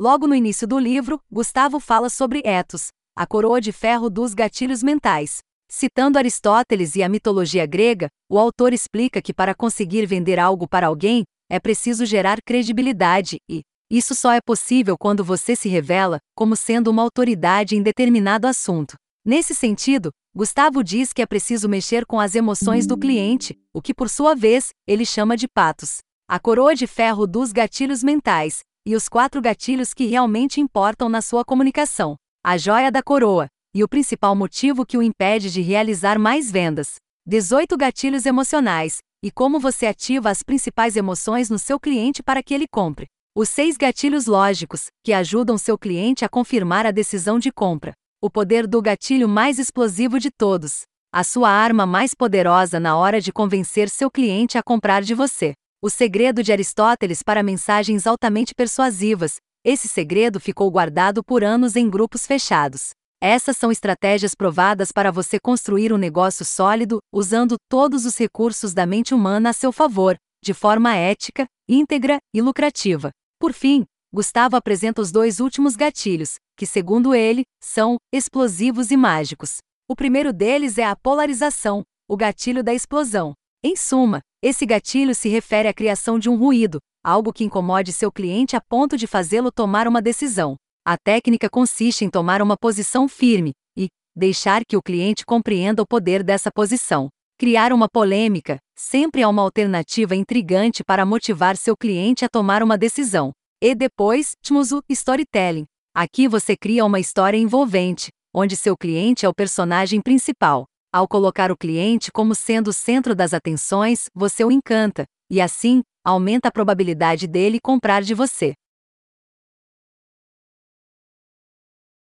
Logo no início do livro, Gustavo fala sobre ethos, a coroa de ferro dos gatilhos mentais. Citando Aristóteles e a mitologia grega, o autor explica que para conseguir vender algo para alguém, é preciso gerar credibilidade e, isso só é possível quando você se revela como sendo uma autoridade em determinado assunto. Nesse sentido, Gustavo diz que é preciso mexer com as emoções do cliente, o que por sua vez ele chama de patos. A coroa de ferro dos gatilhos mentais e os quatro gatilhos que realmente importam na sua comunicação. A joia da coroa e o principal motivo que o impede de realizar mais vendas. 18 gatilhos emocionais e como você ativa as principais emoções no seu cliente para que ele compre. Os seis gatilhos lógicos, que ajudam seu cliente a confirmar a decisão de compra. O poder do gatilho mais explosivo de todos. A sua arma mais poderosa na hora de convencer seu cliente a comprar de você. O segredo de Aristóteles para mensagens altamente persuasivas. Esse segredo ficou guardado por anos em grupos fechados. Essas são estratégias provadas para você construir um negócio sólido, usando todos os recursos da mente humana a seu favor, de forma ética, íntegra e lucrativa. Por fim, Gustavo apresenta os dois últimos gatilhos, que, segundo ele, são explosivos e mágicos. O primeiro deles é a polarização, o gatilho da explosão. Em suma, esse gatilho se refere à criação de um ruído, algo que incomode seu cliente a ponto de fazê-lo tomar uma decisão. A técnica consiste em tomar uma posição firme e deixar que o cliente compreenda o poder dessa posição. Criar uma polêmica sempre é uma alternativa intrigante para motivar seu cliente a tomar uma decisão. E depois, temos o storytelling. Aqui você cria uma história envolvente, onde seu cliente é o personagem principal. Ao colocar o cliente como sendo o centro das atenções, você o encanta, e assim, aumenta a probabilidade dele comprar de você.